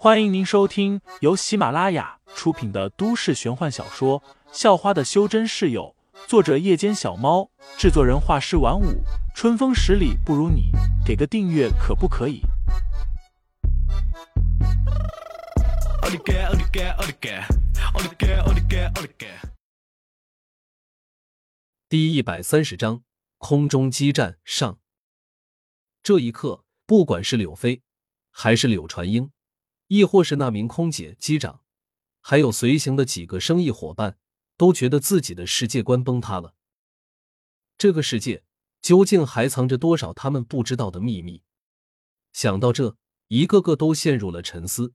欢迎您收听由喜马拉雅出品的都市玄幻小说《校花的修真室友》，作者：夜间小猫，制作人：画师晚舞，春风十里不如你，给个订阅可不可以？第一百三十章空中激战上。这一刻，不管是柳飞，还是柳传英。亦或是那名空姐、机长，还有随行的几个生意伙伴，都觉得自己的世界观崩塌了。这个世界究竟还藏着多少他们不知道的秘密？想到这，一个个都陷入了沉思，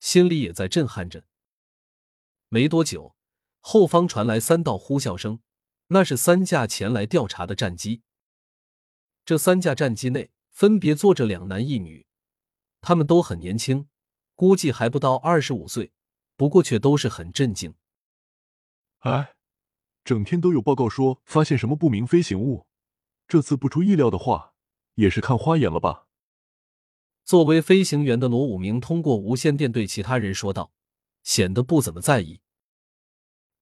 心里也在震撼着。没多久，后方传来三道呼啸声，那是三架前来调查的战机。这三架战机内分别坐着两男一女，他们都很年轻。估计还不到二十五岁，不过却都是很震惊。哎，整天都有报告说发现什么不明飞行物，这次不出意料的话，也是看花眼了吧？作为飞行员的罗武明通过无线电对其他人说道，显得不怎么在意。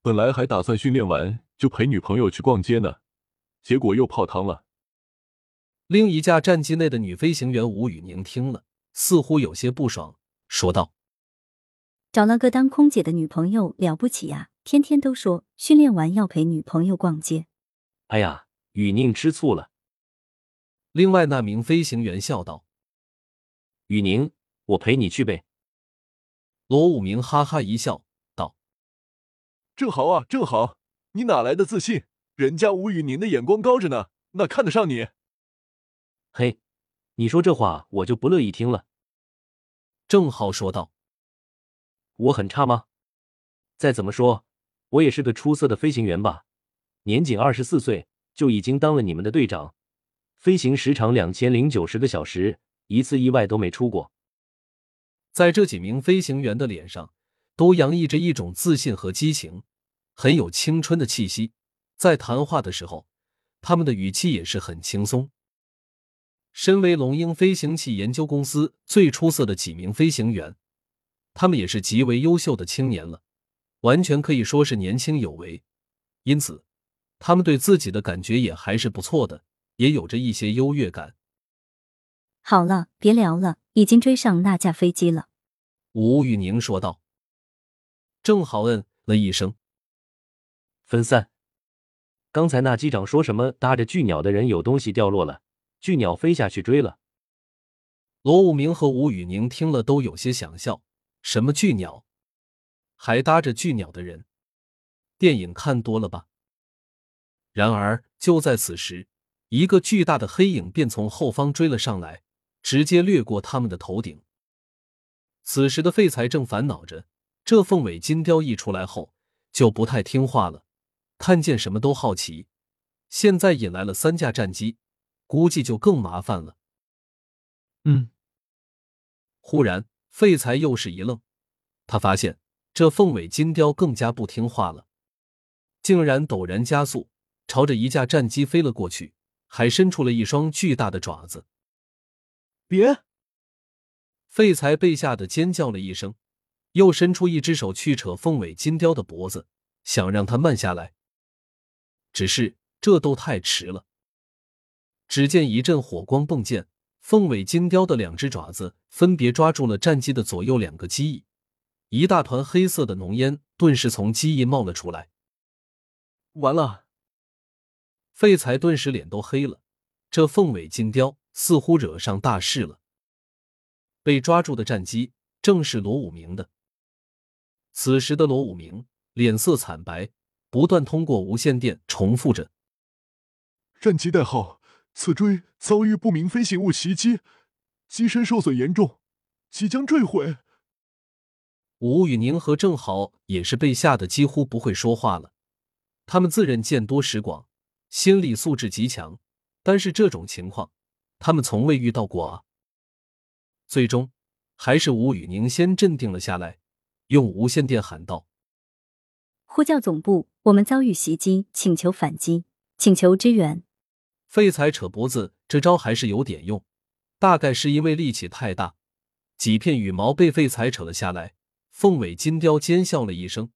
本来还打算训练完就陪女朋友去逛街呢，结果又泡汤了。另一架战机内的女飞行员吴雨宁听了，似乎有些不爽。说道：“找了个当空姐的女朋友了不起呀，天天都说训练完要陪女朋友逛街。”哎呀，雨宁吃醋了。另外那名飞行员笑道：“雨宁，我陪你去呗。”罗武明哈哈一笑，道：“正好啊，正好，你哪来的自信？人家吴雨宁的眼光高着呢，那看得上你。”嘿，你说这话我就不乐意听了。郑浩说道：“我很差吗？再怎么说，我也是个出色的飞行员吧。年仅二十四岁，就已经当了你们的队长，飞行时长两千零九十个小时，一次意外都没出过。”在这几名飞行员的脸上，都洋溢着一种自信和激情，很有青春的气息。在谈话的时候，他们的语气也是很轻松。身为龙鹰飞行器研究公司最出色的几名飞行员，他们也是极为优秀的青年了，完全可以说是年轻有为。因此，他们对自己的感觉也还是不错的，也有着一些优越感。好了，别聊了，已经追上那架飞机了。”吴玉宁说道。正好嗯了一声，分散。刚才那机长说什么？搭着巨鸟的人有东西掉落了。巨鸟飞下去追了，罗武明和吴宇宁听了都有些想笑。什么巨鸟？还搭着巨鸟的人？电影看多了吧？然而就在此时，一个巨大的黑影便从后方追了上来，直接掠过他们的头顶。此时的废材正烦恼着，这凤尾金雕一出来后就不太听话了，看见什么都好奇，现在引来了三架战机。估计就更麻烦了。嗯。忽然，废材又是一愣，他发现这凤尾金雕更加不听话了，竟然陡然加速，朝着一架战机飞了过去，还伸出了一双巨大的爪子。别！废材被吓得尖叫了一声，又伸出一只手去扯凤尾金雕的脖子，想让它慢下来。只是这都太迟了。只见一阵火光迸溅，凤尾金雕的两只爪子分别抓住了战机的左右两个机翼，一大团黑色的浓烟顿时从机翼冒了出来。完了！废材顿时脸都黑了，这凤尾金雕似乎惹上大事了。被抓住的战机正是罗武明的。此时的罗武明脸色惨白，不断通过无线电重复着：“战机代号。”此锥遭遇不明飞行物袭击，机身受损严重，即将坠毁。吴宇宁和郑豪也是被吓得几乎不会说话了。他们自认见多识广，心理素质极强，但是这种情况他们从未遇到过啊。最终，还是吴宇宁先镇定了下来，用无线电喊道：“呼叫总部，我们遭遇袭击，请求反击，请求支援。”废材扯脖子，这招还是有点用，大概是因为力气太大，几片羽毛被废材扯了下来。凤尾金雕尖笑了一声，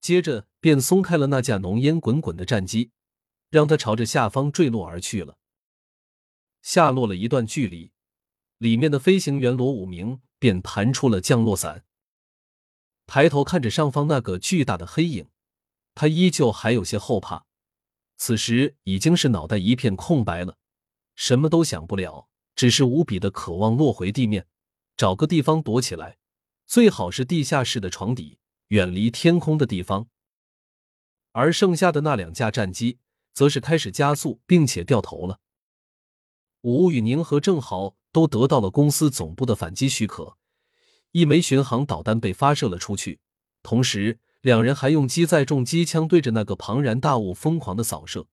接着便松开了那架浓烟滚滚的战机，让它朝着下方坠落而去了。下落了一段距离，里面的飞行员罗武明便弹出了降落伞，抬头看着上方那个巨大的黑影，他依旧还有些后怕。此时已经是脑袋一片空白了，什么都想不了，只是无比的渴望落回地面，找个地方躲起来。最好是地下室的床底，远离天空的地方。而剩下的那两架战机，则是开始加速，并且掉头了。吴宇宁和郑豪都得到了公司总部的反击许可，一枚巡航导弹被发射了出去，同时两人还用机载重机枪对着那个庞然大物疯狂的扫射。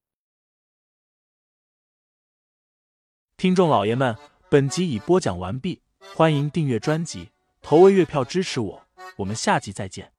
听众老爷们，本集已播讲完毕，欢迎订阅专辑。投喂月票支持我，我们下集再见。